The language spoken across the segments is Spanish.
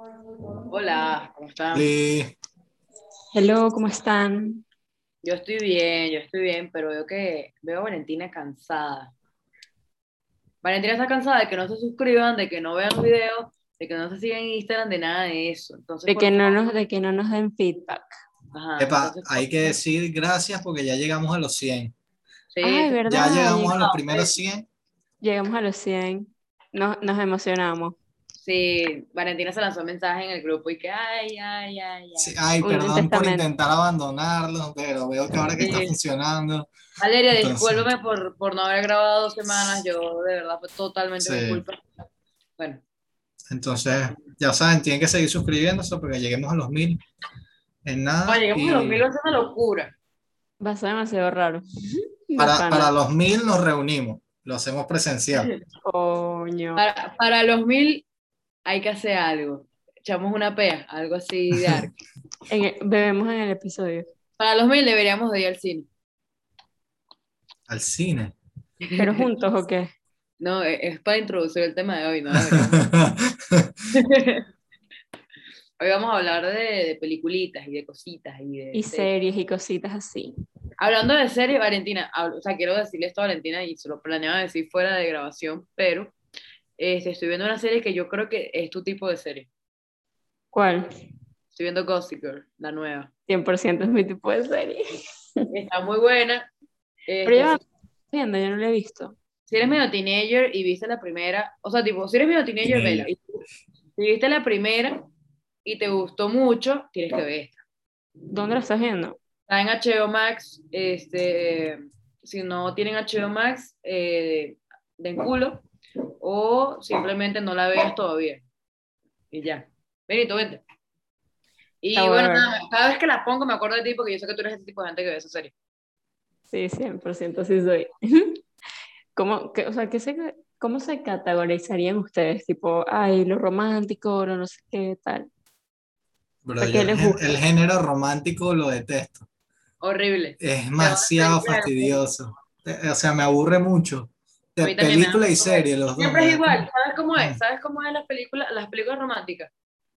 Hola, ¿cómo están? Li- Hello, ¿cómo están? Yo estoy bien, yo estoy bien, pero veo que veo a Valentina cansada. Valentina está cansada de que no se suscriban, de que no vean los videos, de que no se sigan en Instagram, de nada de eso. Entonces, De que no nos, de que no nos den feedback. ajá, Epa, entonces, hay que decir gracias porque ya llegamos a los 100. sí, Ay, sí, ¿verdad? Ya llegamos a los primeros 100. Llegamos a los 100. Nos, nos emocionamos. Sí, Valentina se lanzó un mensaje en el grupo y que, ay, ay, ay, ay. Sí, ay, perdón por intentar abandonarlo, pero veo que ahora que está funcionando. Valeria, Entonces- discúlpame por, por no haber grabado dos semanas, yo de verdad fue totalmente mi Sí. culpa. Bueno, Entonces, ya saben, tienen que seguir suscribiéndose porque lleguemos a los 1000 en nada. cuando lleguemos y a los mil va a ser una locura. Va a ser demasiado raro. para, para los 1000 nos reunimos, lo hacemos presencial. Coño. Para, para los mil hay que hacer algo. Echamos una pea, algo así de el- bebemos en el episodio. Para los mil deberíamos de ir al cine. Al cine. ¿Pero juntos o qué? No, e- es para introducir el tema de hoy, ¿no? Hoy vamos a hablar de, de peliculitas y de cositas y de Y series. y cositas así. Hablando de series, Valentina, o sea, quiero decirle esto a Valentina y se lo planeaba decir fuera de grabación, pero este, estoy viendo una serie que yo creo que es tu tipo de serie. ¿Cuál? Estoy viendo Gossip Girl, la nueva. 100% es mi tipo de serie. Está muy buena. Pero Este, ya va viendo, yo no lo he visto. si eres medio teenager y viste la primera, o sea, tipo, si eres medio teenager, vela. Y Si viste la primera y te gustó mucho, tienes que ver esta. ¿Dónde lo estás viendo? Está en HBO Max, este, si no tienen HBO Max, eh, den culo, o simplemente no la veas todavía. Y ya. Benito, vente. Y a bueno, nada, cada vez que la pongo me acuerdo de ti porque yo sé que tú eres ese tipo de gente que ve esa serie. Sí, 100% sí soy. ¿Cómo, qué- o sea, ¿qué se, ¿cómo se categorizarían ustedes? Tipo, ay, lo romántico, lo no sé qué tal. Bro, ¿A yo qué el, les gen- gusta? el género romántico lo detesto. Horrible. Es demasiado fastidioso. Eh, O sea, me aburre mucho. A De mí también me película y serie, los dos. Siempre es me da igual, ¿sabes cómo es? ¿Sabes cómo es las películas, las películas románticas?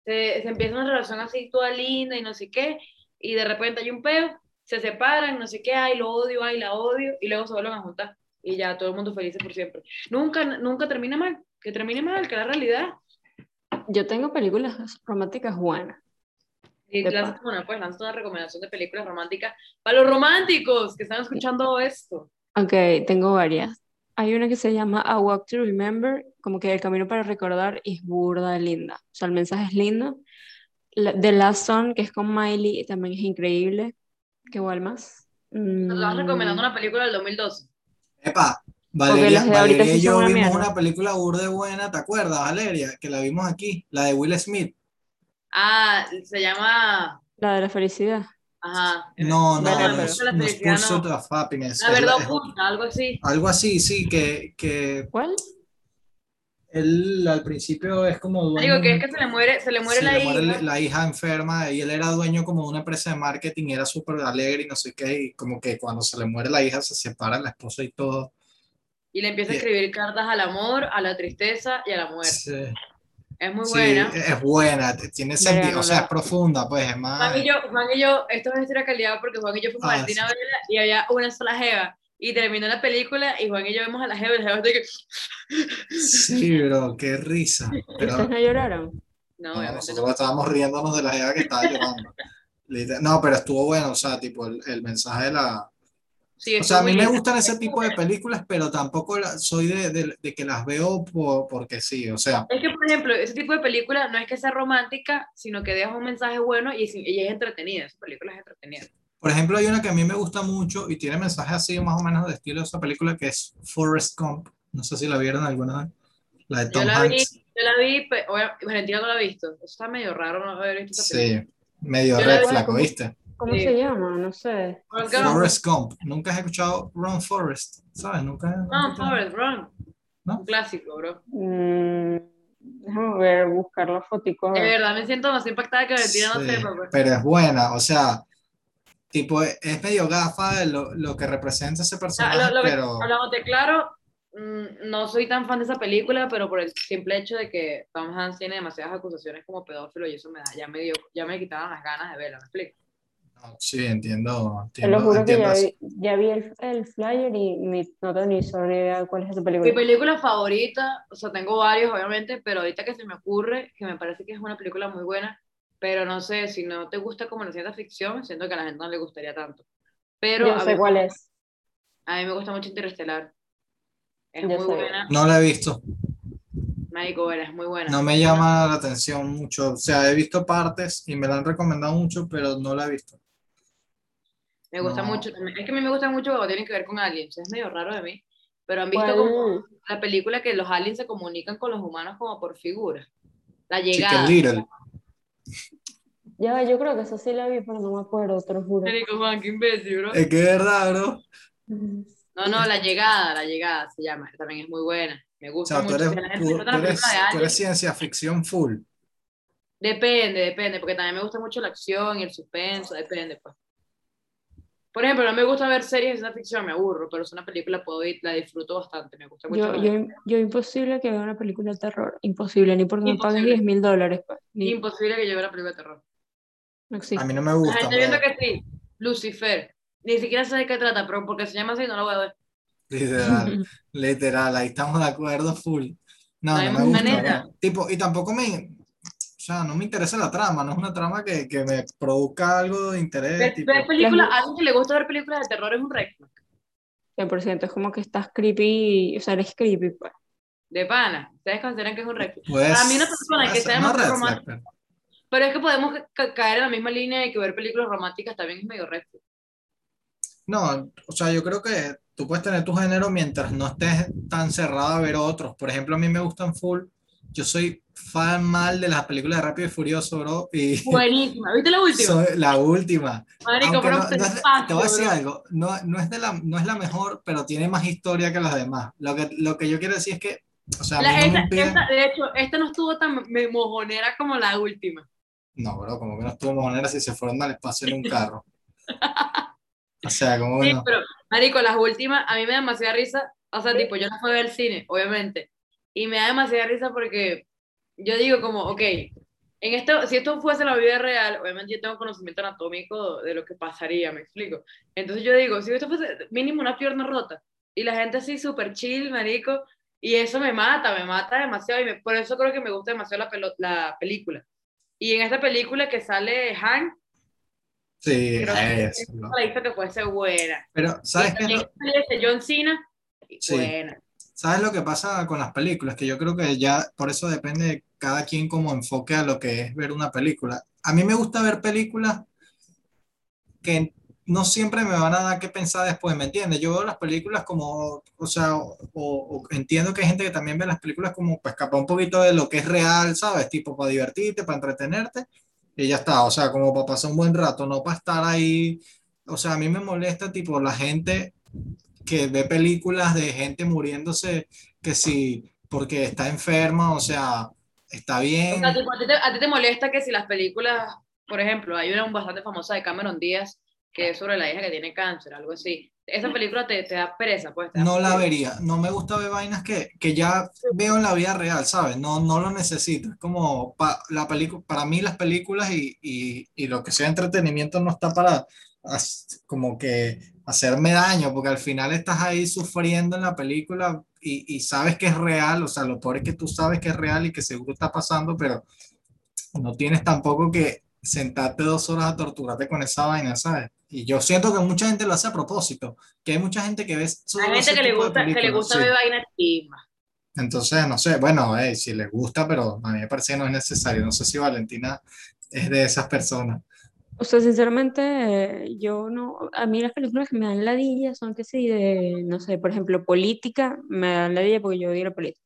Se, se empieza una relación así toda linda y no sé qué, y de repente hay un peo, se separan, no sé qué, ay, lo odio, ay, la odio, y luego se vuelven a juntar, y ya todo el mundo feliz por siempre. Nunca, nunca termina mal, que termine mal, que la realidad. Yo tengo películas románticas buenas. Y De lanzas una, pues, lanzas una recomendación de películas románticas para los románticos que están escuchando esto. Ok, tengo varias. Hay una que se llama A Walk to Remember, como que el camino para recordar y es burda de linda. O sea, el mensaje es lindo. La- The Last Song, que es con Miley, también es increíble. ¿Qué igual más? Nos vas Mm, recomendando una película del 2012. Epa, Valeria, Valeria y sí yo una vimos mierda. una película burde buena, ¿te acuerdas, Valeria? Que la vimos aquí, la de Will Smith. Ah, se llama... La de la felicidad. Ajá. No, no, no, es, La no es felicidad Pursuit no. of Happiness. La verdad oculta, algo así. algo así, sí, que, que ¿Cuál? él al principio es como dueño. Digo que es que se le muere, se le muere sí, la le muere hija. la hija enferma y él era dueño como de una empresa de marketing y era súper alegre y no sé qué, y como que cuando se le muere la hija se separa la esposa y todo. Y le empieza a escribir cartas al amor, a la tristeza y a la muerte. Sí, Es muy sí, buena. es buena, tiene sentido, no o sea, la- es profunda, pues es más... Juan y yo, Juan y yo, esto es una historia calidad porque Juan y yo fuimos Ah, al cine a sí. verla y había una sola jeva. Y terminó la película y Juan y yo vemos a la jeva y la jeva está que... Sí, bro, qué risa. Pero ¿Ustedes no lloraron? No, no, nosotros no. estábamos riéndonos de la jeva que estaba llorando. No, pero estuvo bueno, o sea, tipo el, el mensaje de la... Sí, O sea, a mí me gustan ese tipo de películas, pero tampoco la- soy de, de- de que las veo por- porque sí, o sea, Es que, por ejemplo, ese tipo de película no es que sea romántica, sino que deja un mensaje bueno y es, y es entretenida. Esa película es entretenida. por ejemplo, hay una que a mí me gusta mucho y tiene mensajes así más o menos de estilo de esa película que es Forrest Gump. No sé si la vieron alguna vez. La de Yo Tom la vi, Hanks. yo la vi, pero Valentina no la ha visto. Eso está medio raro no haber visto esa película. Sí, medio Yo la red vi flag, como- ¿viste? ¿Cómo Sí. se llama? No sé. Forrest Gump. Nunca has escuchado Ron Forrest, ¿sabes? Nunca. No, nunca- Forrest Run. ¿No? Un clásico, bro. Mm, déjame ver, buscar la fotico. De ver. verdad me siento más impactada que Valentina no Sí, sepa, pues. pero es buena, o sea, tipo, es medio gafa de lo, lo que representa ese O sea, personaje, lo, lo que- pero hablamos de claro, mm, no soy tan fan de esa película, pero por el simple hecho de que Tom Hanks tiene demasiadas acusaciones como pedófilo y eso me da, ya me dio, ya me quitaban las ganas de verla, ¿me explico? Sí, entiendo, Te lo entiendo, juro que entiendo ya vi, ya vi el, el flyer y ni, no tengo ni sobre idea cuál es esa Mi película. película favorita, o sea, tengo varios, obviamente, pero ahorita que se me ocurre, que me parece que es una película muy buena, pero no sé, si no te gusta como la ciencia ficción, siento que a la gente no le gustaría tanto. Pero Yo a sé mí, cuál es. a mí me gusta mucho Interestelar. Es Yo muy sé. buena, No la he visto, Marico, bueno, es muy buena. no me llama la atención mucho. O sea, he visto partes y me la han recomendado mucho, pero no la he visto. Me gusta No. mucho también. Es que a mí me gusta mucho cuando tienen que ver con aliens. Es medio raro de mí. Pero han visto como la película que los aliens se comunican con los humanos como por figuras. La llegada. Ya, yo creo que esa sí la vi, pero no me acuerdo, te lo juro. Juan, qué imbécil, bro. Es que es verdad, bro. No, no, la llegada, la llegada se llama. También es muy buena. Me O gusta sea, tú mucho. eres, Si a la gente tú- eres, tú ciencia ficción full. Depende, depende, porque también me gusta mucho la acción y el suspenso, depende, pues. Por ejemplo, no me gusta ver series de ciencia ficción, me aburro, pero es una película, puedo ir, la disfruto bastante, me gusta mucho. Yo, yo, yo imposible que vea una película de terror. Imposible, ni porque me pagues Imposible. 10 mil dólares. ni- Imposible que yo vea una película de terror. no A existe. mí no me La gusta. gente viendo que sí, Lucifer, ni siquiera sé de qué trata, pero porque se llama así no lo voy a ver. Literal, literal, ahí estamos de acuerdo full. No, No no me gusta. Tipo, y tampoco me, sea, no me interesa la trama, no es una trama que, que me produzca algo de interés, Ver, tipo, ver a alguien que le gusta ver películas de terror es un red flag. 100%, es como que estás creepy, o sea, eres creepy, pues. De pana. Ustedes consideran que es un red pues, Para mí una persona que sea flag, romántica- pero- Pero es que podemos ca- caer en la misma línea de que ver películas románticas también es medio red. No, o sea, yo creo que tú puedes tener tu género mientras no estés tan cerrado a ver otros. Por ejemplo, a mí me gustan full. Yo soy fan mal de las películas de Rápido y Furioso, bro. Y Buenísima. ¿Viste la última? soy la última. Marico, pero no- no es- paso, te voy a decir bro. algo, no, no es de la, no es la mejor, pero tiene más historia que las demás. Lo que, lo que yo quiero decir es que, o sea, La- de hecho, esta no estuvo tan mojonera como la última. No, bro, como que no estuvo manera si se fueron al espacio en un carro. O sea, como Sí, no. pero, marico, las últimas, a mí me da demasiada risa. O sea, tipo, yo no fui a ver el cine, obviamente. Y me da demasiada risa porque yo digo como, ok, en esto, si esto fuese la vida real, obviamente yo tengo conocimiento anatómico de lo que pasaría, me explico. Entonces yo digo, si esto fuese mínimo una pierna rota y la gente así súper chill, marico, y eso me mata, me mata demasiado y me- por eso creo que me gusta demasiado la, pelo- la película. Y en esta película que sale Han, Sí, creo que eso, bro. la hizo que fuese buena. Pero, ¿sabes qué es sale John Cena, Sí. buena. ¿Sabes lo que pasa con las películas? Que yo creo que ya por eso depende de cada quien como enfoque a lo que es ver una película. A mí me gusta ver películas que no siempre me van a dar que pensar después, ¿me entiendes? Yo veo las películas como, o sea, o, o entiendo que hay gente que también ve las películas como para escapar un poquito de lo que es real, ¿sabes? Tipo para divertirte, para entretenerte y ya está, o sea, como para pasar un buen rato, no para estar ahí. O sea, a mí me molesta tipo la gente que ve películas de gente muriéndose que si porque está enferma, o sea, está O bien. sea, tipo, a, ti te, a ti te molesta que si las películas, por ejemplo, hay una bastante famosa de Cameron Díaz que es sobre la hija que tiene cáncer, algo así. Esa película te, te da pereza, pues. da No la fastidio. vería, no me gusta ver vainas que, que ya veo en la vida real, ¿sabes? No, no lo necesito. Es como pa- la para mí las películas y, y, y lo que sea entretenimiento no está para as- como que hacerme daño, porque al final estás ahí sufriendo en la película y, y sabes que es real, o sea, lo peor es que tú sabes que es real y que seguro está pasando, pero no tienes tampoco que sentarte dos horas a torturarte con esa vaina, ¿sabes? Y yo siento que mucha gente lo hace a propósito, que hay mucha gente que ve Hay gente que le gusta, que le gusta sí. ver vainas. Entonces, no sé, bueno, eh, si les gusta, pero a mí me parece que no es necesario. No sé si Valentina es de esas personas. O sea, sinceramente, eh, yo no, a mí las películas que me dan ladilla son que sí, de, no sé, por ejemplo, política, me dan ladilla porque yo odio la política.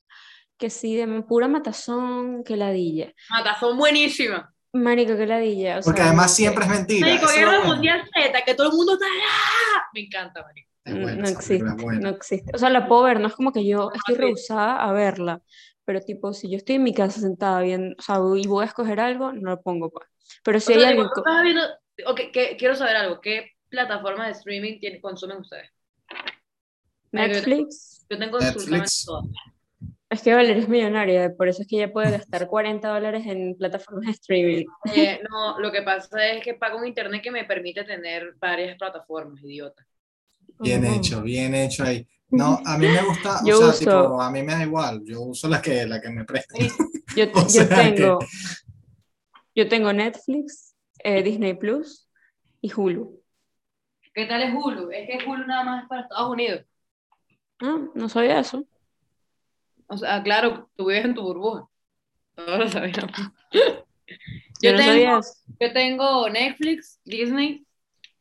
Que sí, de pura matazón, que ladilla. Mata, son buenísimas. Marico, que ladilla. O Porque sea, además no sé. siempre es mentira. Marico, Guerra bueno. Mundial Z, que todo el mundo está. ¡Ah! Me encanta, marico. Es buena, No existe, buena. no existe. O sea, la puedo ver, no es como que yo estoy sí. rehusada a verla, pero tipo, si yo estoy en mi casa sentada bien, o sea, y voy a escoger algo, no lo pongo, pues. Pero si O hay sea, estás viendo. ok, que- quiero saber algo. ¿Qué plataforma de streaming tiene, consumen ustedes? Netflix. Yo tengo Netflix. todo. Es que Valeria es millonaria, por eso es que ella puede gastar 40 dólares en plataformas de streaming. Eh, no, lo que pasa es que pago un internet que me permite tener varias plataformas, idiota. Bien hecho, bien hecho ahí. No, a mí me gusta, o sea, uso- tipo, a mí me da igual, yo uso la que, la que me presten. Yo, O yo sea que- tengo, yo tengo Netflix, eh, Disney Plus y Hulu. ¿Qué tal es Hulu? Es que Hulu nada más es para Estados Unidos. Ah, no sabía eso. O sea, claro, tú vives en tu burbuja. Todos lo sabíamos. Yo, Yo, no tengo, sabía eso. yo tengo Netflix, Disney.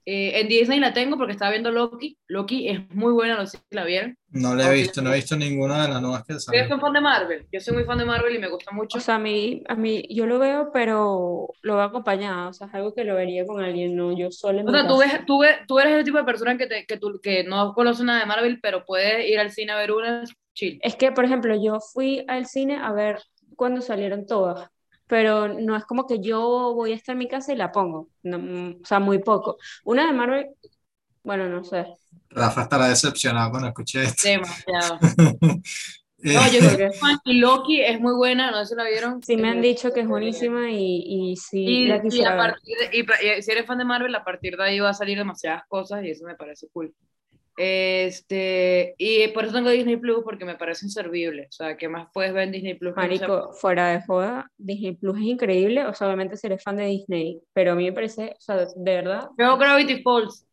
Eh, en Disney la tengo porque estaba viendo Loki. Loki es muy buena, no sé si la vieron. No la he visto, no he visto ninguna de las nuevas que Yo salió. soy fan de Marvel. Yo soy muy fan de Marvel y me gusta mucho. O sea, a mí, a mí, yo lo veo, pero lo veo acompañada. O sea, es algo que lo vería con alguien, no yo sola O sea, tú, ves, tú, ves- tú eres el tipo de persona que, te, que, tú, que no conoce nada de Marvel, pero puedes ir al cine a ver una chill. Es que, por ejemplo, yo fui al cine a ver cuando salieron todas, pero no es como que yo voy a estar en mi casa y la pongo. No, mm, o sea, muy poco. Una de Marvel, bueno, no sé. Rafa estará decepcionado cuando escuche esto. Demasiado. No, yo Porque fan y Loki es muy buena, no sé si la vieron. sí me han dicho que es buenísima y, y sí Y, la y a partir de- y y si eres fan de Marvel, a partir de ahí va a salir demasiadas cosas y eso me parece cool. Este, y por eso tengo Disney Plus, porque me parece inservible. O sea, ¿qué más puedes ver en Disney Plus? que no Marico, fuera de joda, Disney Plus es increíble. O sea, obviamente si eres fan de Disney, pero a mí me parece, o sea, de verdad, Veo Gravity Falls.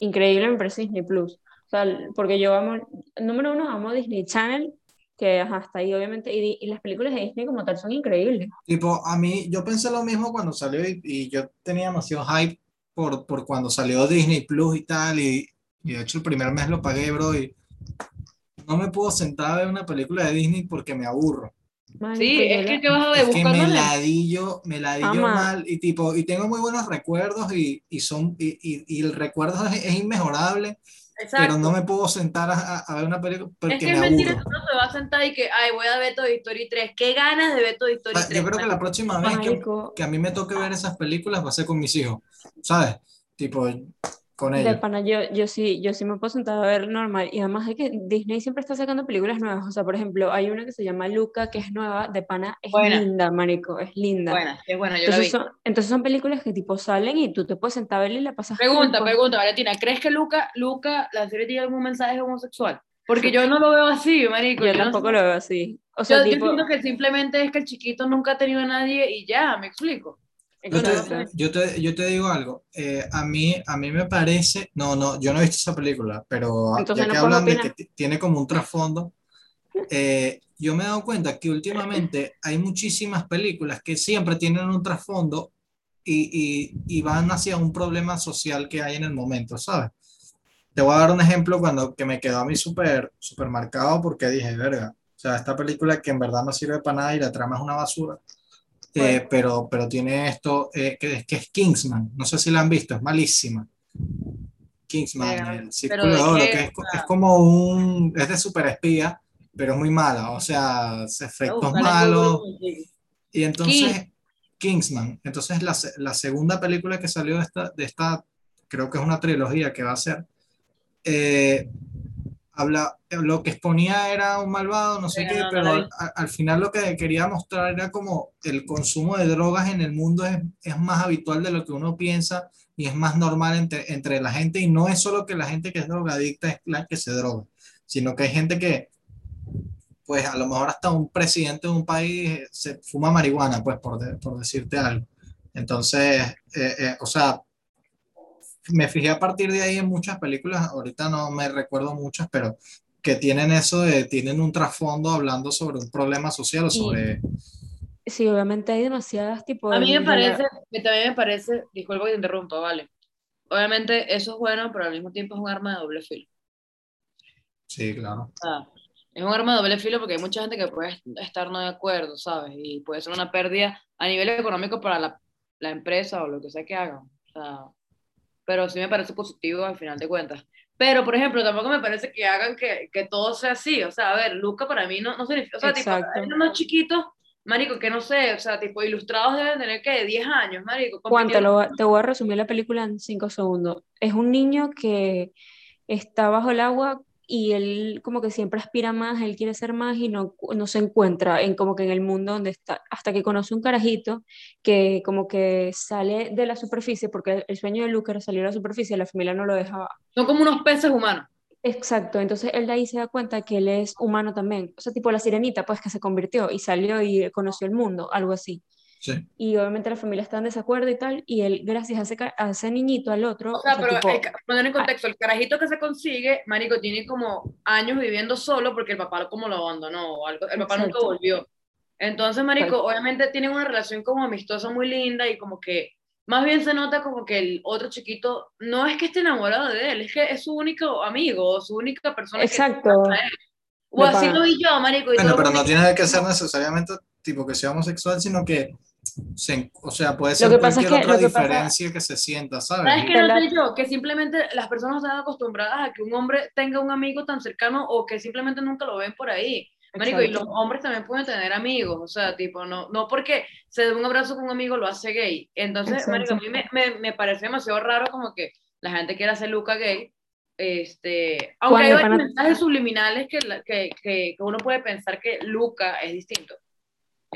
increíble me parece Disney Plus. O sea, porque yo amo, número uno, amo Disney Channel, que hasta ahí obviamente, y, y las películas de Disney como tal son increíbles. Tipo, a mí, yo pensé lo mismo cuando salió y, y yo tenía demasiado hype por, por cuando salió Disney Plus y tal, y, y de hecho el primer mes lo pagué, bro, y no me puedo sentar a ver una película de Disney porque me aburro. Sí, es la- que, ¿qué vas a ver? Es que me ladillo, me ladillo Ama. mal, y tipo, y tengo muy buenos recuerdos y, y son, y, y, y el recuerdo es, es inmejorable, Exacto. pero no me puedo sentar a, a- ver una película porque es que me es mentira aburro. uno se va a sentar y que, ay, voy a ver Toy Story 3. ¿Qué ganas de ver Toy Story O sea, 3? Yo creo que la próxima vez que, que a mí me toque ver esas películas va a ser con mis hijos, ¿sabes? Tipo, con de pana, yo, yo sí, yo sí me puedo sentar a ver normal. Y además de que Disney siempre está sacando películas nuevas. O sea, por ejemplo, hay una que se llama Luca, que es nueva, de pana, es Buena. linda, marico, es linda. Buena, es buena, yo la vi. Entonces son, entonces son películas que tipo salen y tú te puedes sentar a verla y la pasas Pregunta, pues. pregunta, Valentina, ¿crees que Luca, Luca, la serie tiene algún mensaje homosexual? Porque yo no lo veo así, marico. Yo no tampoco sé. lo veo así. O sea, Yo, yo tipo, siento que simplemente es que el chiquito nunca ha tenido a nadie y ya, me explico. Yo te, yo te, yo te digo algo, eh, a mí, a mí me parece, no, no, yo no he visto esa película, pero Entonces ya no que puedes hablan de que tiene como un trasfondo, eh, yo me he dado cuenta que últimamente hay muchísimas películas que siempre tienen un trasfondo y, y, y van hacia un problema social que hay en el momento, ¿sabes? Te voy a dar un ejemplo cuando que me quedó a mí súper súper marcado porque dije, verga, o sea, esta película que en verdad no sirve para nada y la trama es una basura, eh, pero, pero tiene esto eh, que, es- que es Kingsman, no sé si la han visto, es malísima. Kingsman, Pero- el Círculo ¿de Oro, que es, es como un, es de super espía, pero es muy mala, o sea, efectos malos, y entonces, Kingsman, entonces la, la segunda película que salió de esta, de esta, creo que es una trilogía que va a ser, eh, habla, lo que exponía era un malvado, no sé qué, no, pero al, al- al final lo que quería mostrar era como el consumo de drogas en el mundo es, es más habitual de lo que uno piensa y es más normal entre, entre la gente y no es solo que la gente que es drogadicta es la que se droga, sino que hay gente que, pues a lo mejor hasta un presidente de un país se fuma marihuana, pues por, de- por decirte algo. Entonces, eh, eh, o sea, me fijé a partir de ahí en muchas películas, ahorita no me recuerdo muchas, pero que tienen eso de, tienen un trasfondo hablando sobre un problema social o sobre... sí, obviamente hay demasiadas tipo A de- mí me parece, que también me parece, disculpa que te interrumpa, vale. Obviamente eso es bueno, pero al mismo tiempo es un arma de doble filo. Sí, claro. Es un arma de doble filo porque hay mucha gente que puede estar no de acuerdo, ¿sabes? Y puede ser una pérdida a nivel económico para la, la empresa o lo que sea que hagan. O sea, pero sí me parece positivo al final de cuentas. Pero, por ejemplo, tampoco me parece que hagan que, que todo sea así. O sea, a ver, Luca para mí no, no significa. O sea, tipo, Exacto. hay unos chiquitos, marico, que no sé, o sea, tipo, ilustrados deben tener que 10 años, marico. Juan, te, lo te voy a resumir la película en cinco segundos. Es un niño que está bajo el agua y él como que siempre aspira más, él quiere ser más y no, no se encuentra en como que en el mundo donde está, hasta que conoce un carajito que como que sale de la superficie, porque el sueño de Luca era salir a la superficie, la familia no lo dejaba. Son como unos peces humanos. Exacto, entonces él de ahí se da cuenta que él es humano también, o sea, tipo la sirenita, pues que se convirtió y salió y conoció el mundo, algo así. Sí. Y obviamente la familia está en desacuerdo y tal, y él, gracias a ese, a ese niñito, al otro, O sea, o sea, pero tipo, que poner en contexto, el carajito que se consigue, marico, tiene como años viviendo solo porque el papá como lo abandonó, o algo, el papá nunca Exacto. volvió. Entonces, marico, Exacto. obviamente tienen una relación como amistosa muy linda y como que más bien se nota como que el otro chiquito no es que esté enamorado de él, es que es su único amigo, su única persona que Exacto. O De así lo vi yo, marico. y Bueno, pero no tiene que ser necesariamente tipo que sea homosexual, sino que, se- o sea, puede Lo ser pasa cualquier que- otra lo que pasa- diferencia que se sienta, ¿sabes? ¿Sabes qué noté yo? Que simplemente las personas están acostumbradas a que un hombre tenga un amigo tan cercano o que simplemente nunca lo ven por ahí. Marico, y los hombres también pueden tener amigos, o sea, tipo, no, no porque se dé un abrazo con un amigo lo hace gay. Entonces, marico, a mí me, me, me parece demasiado raro como que la gente quiera hacer Luca gay. Este, aunque hay varios mensajes subliminales que, que, que uno puede pensar que Luca es distinto.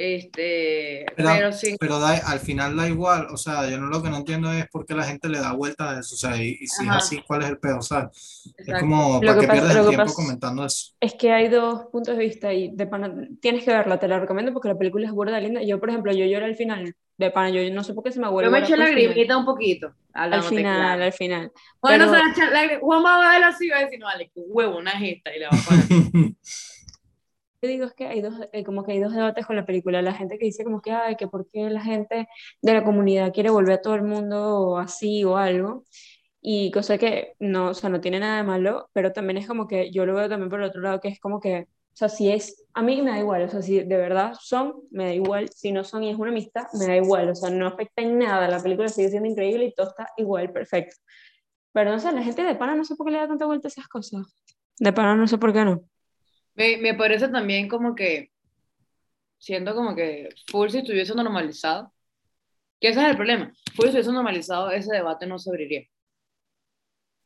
Este, Pero- pero sí. Pero da- al final da igual, o sea, yo no lo que no entiendo es por qué la gente le da vueltas a eso, o sea, y, y si Ajá. es así, ¿cuál es el peor? ¿sabes? Es exacto. como, Lo ¿para que qué pasa- pierdes el que tiempo comentando eso? Es que hay dos puntos de vista y de pana, tienes que verla, te la recomiendo porque la película es burda linda. Yo, por ejemplo, yo lloré al final, de pana, yo no sé por qué se me vuelve Yo me eché al final. lagrimita un poquito. Al final, claro. al final. Bueno, Pero- se va a echar lágrimas. Juan va a ver así y va a decir, no, qué huevo, una gesta. Y le va a poner. Yo digo es que hay dos, eh, como que hay dos debates con la película. La gente que dice como que, ay, que por qué la gente de la comunidad quiere volver a todo el mundo así o algo. Y cosa que no, o sea, no tiene nada de malo, pero también es como que yo lo veo también por el otro lado, que es como que, o sea, si es, a mí me da igual, o sea, si de verdad son, me da igual, si no son y es una amistad, me da igual, o sea, no afecta en nada, la película sigue siendo increíble y todo está igual, perfecto. Pero no sé, la gente de pana no sé por qué le da tanta vuelta a esas cosas. De pana no sé por qué no. Me, me parece también como que, siento como que full si estuviese normalizado, que ese es el problema, full si estuviese normalizado, ese debate no se abriría.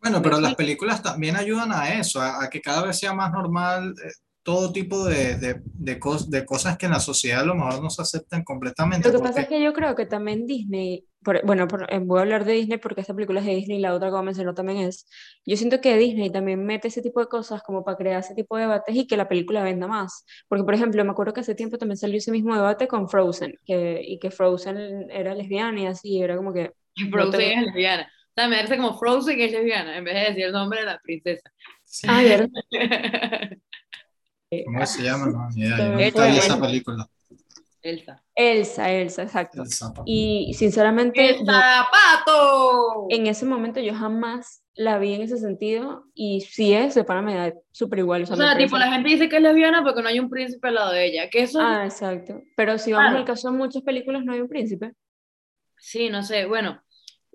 Bueno, pero las películas también ayudan a eso, a, a que cada vez sea más normal eh, todo tipo de, de, de, cos- de cosas que en la sociedad a lo mejor no se aceptan completamente. Lo que porque- pasa es que yo creo que también Disney, por- bueno, por- eh, voy a hablar de Disney porque esta película es de Disney y la otra que mencionó también es, yo siento que Disney también mete ese tipo de cosas como para crear ese tipo de debates y que la película venda más. Porque, por ejemplo, me acuerdo que hace tiempo también salió ese mismo debate con Frozen, que, y que Frozen era lesbiana y así, era como que... Y No Frozen tengo- es lesbiana. O sea, me parece como Frozen es lesbiana, en vez de decir el nombre de la princesa. Sí, Ah, ¿verdad? ¿Cómo se llama? No, ni idea, yo vi fue- esa película. Elsa. Elsa, Elsa, exacto. El zapato. Y sinceramente, ¡El zapato! en ese momento yo jamás la vi en ese sentido y si es, de pana me da súper igual. O sea, O me sea, tipo, la gente dice que es lesbiana porque no hay un príncipe al lado de ella. Que eso, Ah, exacto. Pero si vamos Claro. al caso de muchas películas, no hay un príncipe. sí, no sé, bueno.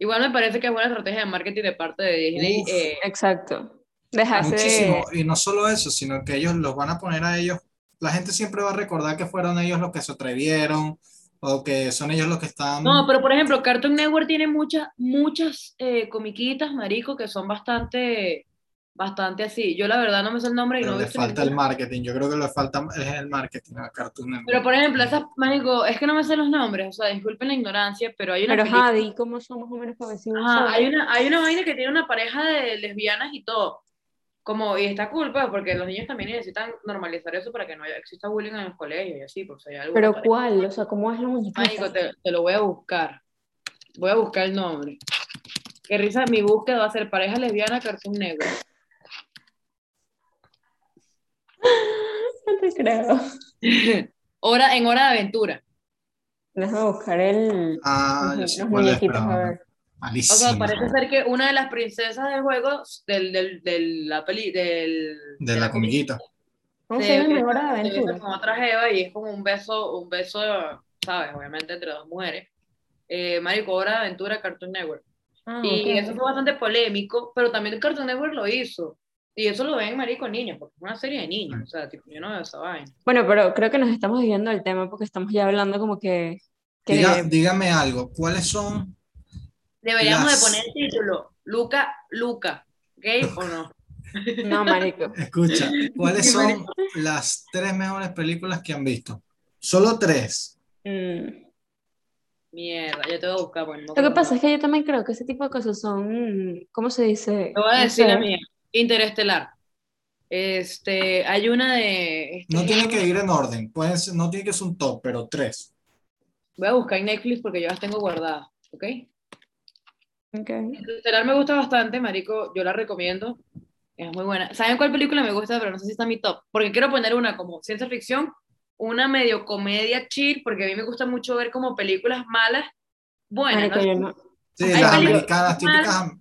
Igual me parece que es buena estrategia de marketing de parte de Disney. Uf. eh, Exacto. Dejarse Muchísimo. Y no solo eso, sino que ellos los van a poner a ellos. La gente siempre va a recordar que fueron ellos los que se atrevieron o que son ellos los que están. No, pero por ejemplo, Cartoon Network tiene muchas, muchas eh, comiquitas, marico, que son bastante, bastante así. Yo la verdad no me sé el nombre y pero no le falta el marketing. Yo creo que le falta es el marketing a Cartoon Network. Pero por ejemplo, esas, marico, es que no me sé los nombres, o sea, disculpen la ignorancia, pero hay una Pero película- di cómo son más o menos para Ajá, sabe. hay una, hay una vaina que tiene una pareja de lesbianas y todo. Como, y está cool, pues, porque los niños también necesitan normalizar eso para que no haya, exista bullying en los colegios y así, por si hay alguna Pero. ¿cuál? O sea, ¿cómo es la? Marico, te, te lo voy a buscar. Voy a buscar el nombre. Qué risa, mi búsqueda va a ser pareja lesbiana Cartoon Network. No te creo. Hora, en hora de aventura. Déjame buscar el... Ah, yo los sé cuál es, muñequitos, pero a ver. O malísimo. sea, parece ser que una de las princesas del juego, del, del, del, la peli, del, De la comiquita. ¿Cómo se de aventura. con otra jeva y es como un beso, un beso, ¿sabes? Obviamente entre dos mujeres. Eh, Marico, Hora de Aventura, Cartoon Network. Ah, Y ok. eso fue bastante polémico, pero también Cartoon Network lo hizo. Y eso lo ven, marico, niños, porque es una serie de niños. O sea, tipo, yo no veo esa vaina. Bueno, pero creo que nos estamos desviando del tema porque estamos ya hablando como que... que Diga- dígame algo, ¿cuáles son? Deberíamos Las- de poner el título, Luca, Luca, ¿gay o no? No, marico. Escucha, ¿cuáles son las tres mejores películas que han visto? Solo tres. Mm. Mierda, yo te voy a buscar. Bueno, no Lo que pasa es que yo también creo que ese tipo de cosas son, ¿cómo se dice? Te voy a No decir la mía. Interestelar. Este, hay una de. este, No tiene que ir en orden, ser- no tiene que ser un top, pero tres. Voy a buscar en Netflix porque yo las tengo guardadas, ¿ok? Ok. Interestelar me gusta bastante, marico, yo la recomiendo. Es muy buena. ¿Saben cuál película me gusta? Pero no sé si está en mi top. Porque quiero poner una como ciencia ficción, una medio comedia chill, porque a mí me gusta mucho ver como películas malas, buenas. Marico, ¿no? yo no. Sí, las películas americanas típicas.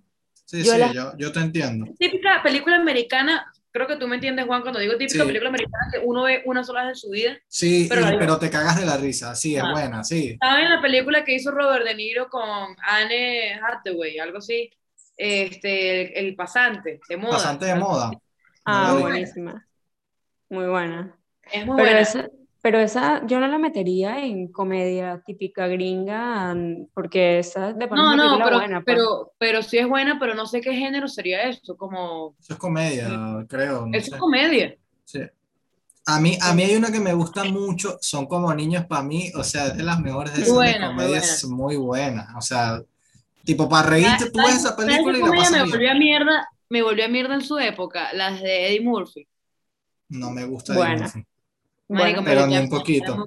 Sí, Yo sí, yo, yo te entiendo. Típica película americana, creo que tú me entiendes, Juan, cuando digo típica Sí. película americana que uno ve una sola vez en su vida. Sí, Pero y- la digo. pero te cagas de la risa. Sí, es Ah. buena, sí. ¿Saben la película que hizo Robert De Niro con Anne Hathaway, algo así? Este, el, el pasante de moda. Pasante de moda. Ah, buenísima. Muy buena. Es muy Pero buena. esa, pero esa yo no la metería en comedia típica gringa, mm, porque esa de No, no, pero, buena, pues. pero, pero sí es buena, pero no sé qué género sería eso, como... Eso es comedia, creo. No Eso sé. es comedia. Sí. A mí, a mí hay una que me gusta mucho, son como niños para mí, o sea, es de las mejores de Buena, muy comedia, es muy buena. O sea, tipo para reírte, tú ves esa ¿Sabes película y la pasas me bien. volvió a mierda, me volvió a mierda en su época, las de Eddie Murphy. No me gusta. Eddie Murphy. Marico, Bueno, pero ni un poquito.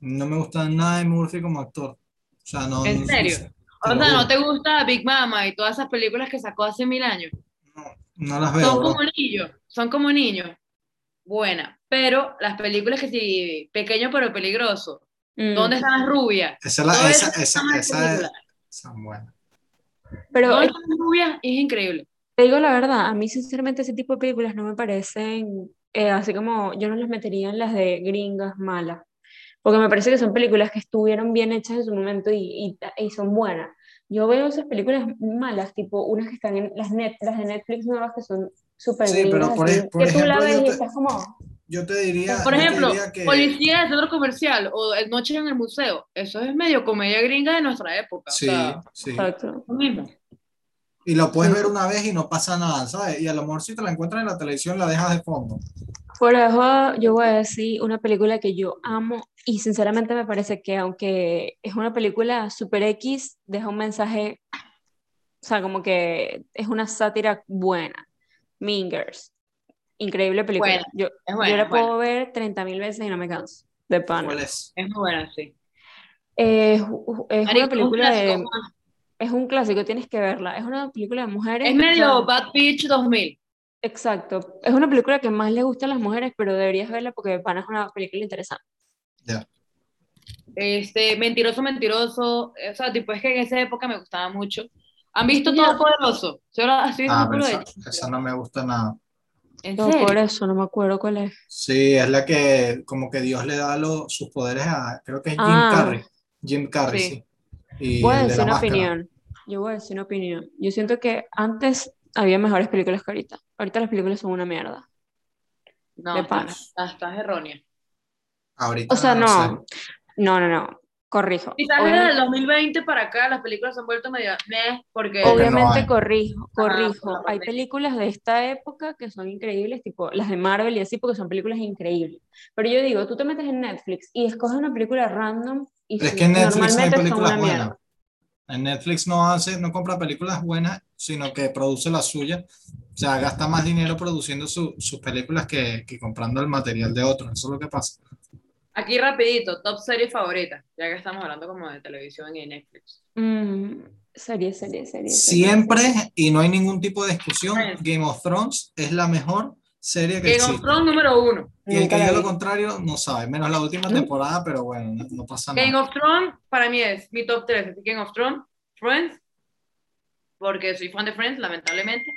No me gusta nada de Murphy como actor. O sea, no. ¿En no- serio? O sea, ¿no te gusta Big Mama y todas esas películas que sacó hace mil años? No, no las veo, Son bro. como niños, son como niños. Buena, pero las películas que sí, pequeño pero peligroso. mm. ¿Dónde están las rubias? Esa, es la- esa, eso esa, está mal esa, película. esa es buena. Pero ¿Dónde están las rubias? Es increíble. te digo la verdad, a mí sinceramente ese tipo de películas no me parecen, eh, así como yo no las metería en las de gringas malas, porque me parece que son películas que estuvieron bien hechas en su momento y, y, y son buenas. Yo veo esas películas malas, tipo unas que están en las, net, las de Netflix nuevas que son súper Sí, pero gringas, por así, por que tú la ejemplo, ves yo y te- estás como, Yo te diría, Por te ejemplo, diría que Policía del Centro Comercial o Noche en el Museo. Eso es medio comedia gringa de nuestra época. sí, O sea, sí. exacto. lo mismo. Y lo puedes Sí, ver una vez y no pasa nada, ¿sabes? Y a lo mejor si te la encuentras en la televisión la dejas de fondo. Por eso yo voy a decir una película que yo amo y sinceramente me parece que aunque es una película super X, deja un mensaje, o sea, como que es una sátira buena. Mean Girls. Increíble película. Buena, yo, Es buena, yo la es buena. puedo ver 30 mil veces y no me canso. De pana. ¿Cuál es? Es muy buena, sí. Eh, es Marico, una un película de... Juan. Es un clásico, tienes que verla. Es una película de mujeres. Es o sea, medio Bad Beach 2000. Exacto. Es una película que más le gusta a las mujeres, pero deberías verla porque pana es una película interesante. Ya. Este, mentiroso, mentiroso. O sea, tipo, es que en esa época me gustaba mucho. ¿Han visto. Todo Poderoso? ¿Sí, ahora estoy Ah, de esa, esa no me gusta nada. ¿En No, serio? por eso, no me acuerdo cuál es. Sí, es la que como que Dios le da los, sus poderes a, creo que es Jim Ah. Carrey. Jim Carrey, Sí. sí. Y decir la una máscara. opinión. Yo voy a decir una opinión. Yo siento que antes había mejores películas que ahorita. Ahorita las películas son una mierda. No, estás, estás- errónea. Ahorita O sea, no sé. no. No, no, no. Corrijo. Quizás desde el 2020 para acá las películas se han vuelto medio meh, porque no obviamente hay. corrijo, corrijo. Hay pandemia. películas de esta época que son increíbles, tipo las de Marvel y así, porque son películas increíbles. Pero yo digo, tú te metes en Netflix y escoges una película random y Pero es que en Netflix no hay son películas una buenas. mierda. En Netflix no hace, no compra películas buenas, sino que produce las suyas. O sea, gasta más dinero produciendo su- sus películas que, que comprando el material de otros. Eso es lo que pasa. aquí rapidito, top serie favorita, ya que estamos hablando como de televisión y Netflix. Mm, serie, serie, serie. serie, Siempre, y no hay ningún tipo de discusión. Game of Thrones es la mejor serie que Game of. Thrones número uno. Y el que diga lo contrario no sabe, menos la última temporada, pero bueno, no, no pasa Game nada. of Thrones para mí es mi top 3. Game of Thrones, Friends, porque soy fan de Friends, lamentablemente.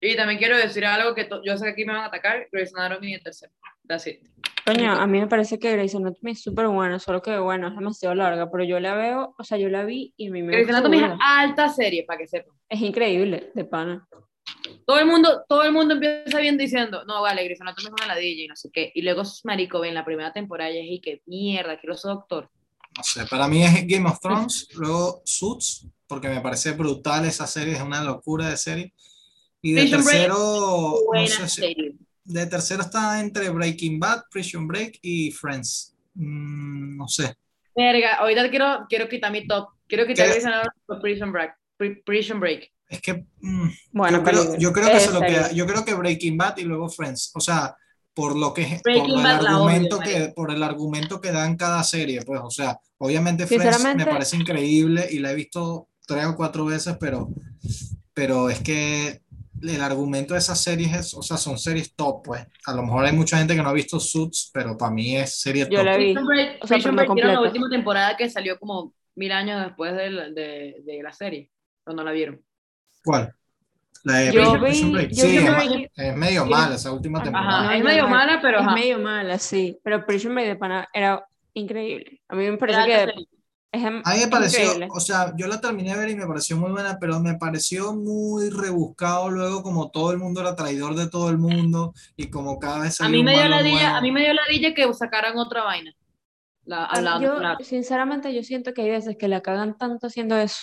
Y también quiero decir algo que to- yo sé que aquí me van a atacar, Grey's Anatomy en tercero. That's it. Coño, a mí me parece que Grey's Anatomy es súper buena, solo que bueno, es demasiado larga, pero yo la veo, o sea, yo la vi y a mí me Grey's Anatomy es alta serie, para que sepan. Es increíble, de pana. Todo el mundo, todo el mundo empieza bien diciendo, no, vale, Grey's Anatomy es una ladilla y no sé qué. Y luego, marico, ven la primera temporada y es y que mierda, quiero ser doctor. No sé, para mí es Game of Thrones, luego Suits, porque me parece brutal esa serie, es una locura de serie. Y de Prison tercero, no sé si- de tercero está entre Breaking Bad, Prison Break y Friends. Mm, no sé. Verga, ahorita quiero, quiero quitar mi top. Quiero quitar Prison Break. Pri- Prison Break. Es que mm, Bueno, yo, creo, yo creo que se lo queda- yo creo que Breaking Bad y luego Friends. O sea, por lo que por el Bad argumento odio, que por el argumento que dan cada serie, pues, o sea, obviamente Friends me parece increíble y la he visto tres o cuatro veces, pero pero es que el argumento de esas series es, o sea, son series top, pues. A lo mejor hay mucha gente que no ha visto Suits, pero para mí es serie Yo top. la vi. Break, o sea, la última temporada que salió como mil años después de de, de la serie, cuando la vieron. ¿Cuál? La de Yo Prison vi- Break. yo Sí, vi es, es medio Sí. mala esa última temporada. Ajá, es medio la- mala, pero es ajá. medio mala, sí. Pero Prison Break de pana era increíble. A mí me parece que es, A mí me pareció, increíble. o sea, yo la terminé de ver y me pareció muy buena, pero me pareció muy rebuscado luego como todo el mundo era traidor de todo el mundo y como cada vez A mí me dio la dilla, a mí me dio la dilla que sacaran otra vaina. La, Ah, la- yo, la- sinceramente, yo siento que hay veces que la cagan tanto haciendo eso.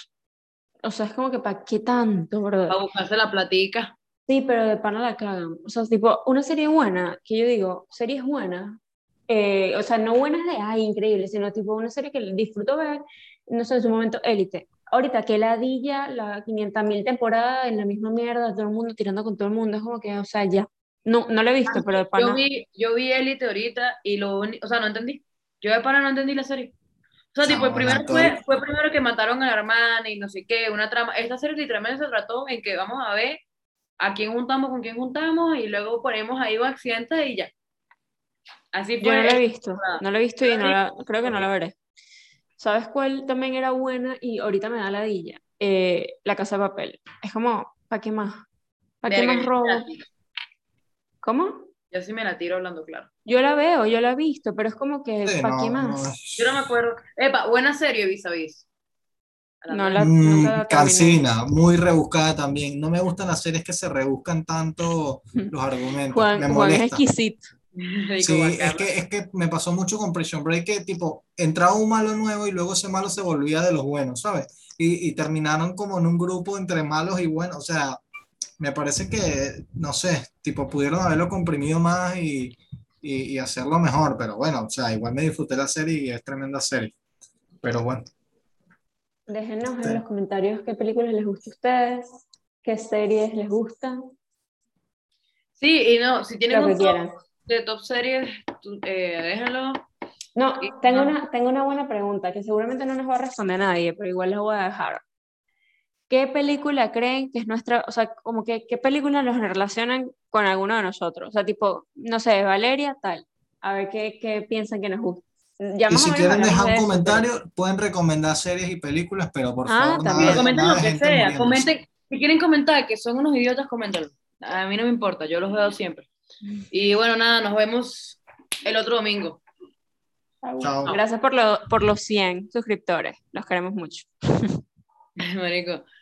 O sea, es como que ¿para qué tanto, brother? para buscarse la platica. Sí, pero de pana la cagan. O sea, tipo, una serie buena, que yo digo, series buenas, eh, o sea, no buenas de, ay, increíble, sino tipo una serie que disfruto ver, no sé, en su momento, élite. Ahorita que ladilla, la 500 mil temporada en la misma mierda, todo el mundo tirando con todo el mundo, es como que, o sea, ya. No, no lo he visto, pero de pana. Yo vi, yo vi Elite ahorita y lo o sea, no entendí. Yo de pana no entendí la serie. O sea, tipo, el primero fue, fue primero que mataron a la hermana y no sé qué, una trama. Esta serie literalmente se trató en que vamos a ver a quién juntamos con quién juntamos y luego ponemos ahí un accidente y ya. Así Yo fue. no la he visto, no la he visto y ¿No la la, creo que no la veré. ¿Sabes cuál también era buena y ahorita me da ladilla? Eh, La Casa de Papel. Es como, ¿para qué más? ¿Para qué más yo robo? la. ¿Cómo? Yo sí me la tiro hablando claro. Yo la veo, yo la he visto, pero es como que, Sí, ¿para no, qué no más? Yo no me acuerdo. Epa, buena serie, vis a vis. No la, Mm, cansina, muy rebuscada también. No me gustan las series que se rebuscan tanto los argumentos. Juan, me Juan es exquisito. Sí, es que, es que me pasó mucho con Prison Break que tipo entraba un malo nuevo y luego ese malo se volvía de los buenos, ¿sabes? Y, y terminaron como en un grupo entre malos y buenos, o sea, me parece que, no sé, tipo pudieron haberlo comprimido más y, y, y hacerlo mejor, pero bueno, o sea, igual me disfruté la serie y es tremenda serie, pero bueno, Déjenos Sí. en los comentarios qué películas les gusta a ustedes, qué series les gustan, Sí, y no, si tienen lo que un top de top series, tú, eh, déjenlo. No, tengo no. una, tengo una buena pregunta que seguramente no nos va a responder nadie, pero igual la voy a dejar. ¿Qué película creen que es nuestra, o sea, como que qué película nos relacionan con alguno de nosotros? O sea, tipo, no sé, Valeria, tal. A ver qué, qué piensan que nos gusta. Ya y si quieren dejar de un eso, comentario, pueden recomendar series y películas, pero por Ah, favor, también. nada, comenten nada lo que sea. Comenten, si quieren comentar que son unos idiotas, coméntenlo. A mí no me importa, yo los veo siempre. Y bueno, nada, nos vemos el otro domingo. Chao. Gracias por, lo, por los 100 suscriptores. Los queremos mucho. Marico.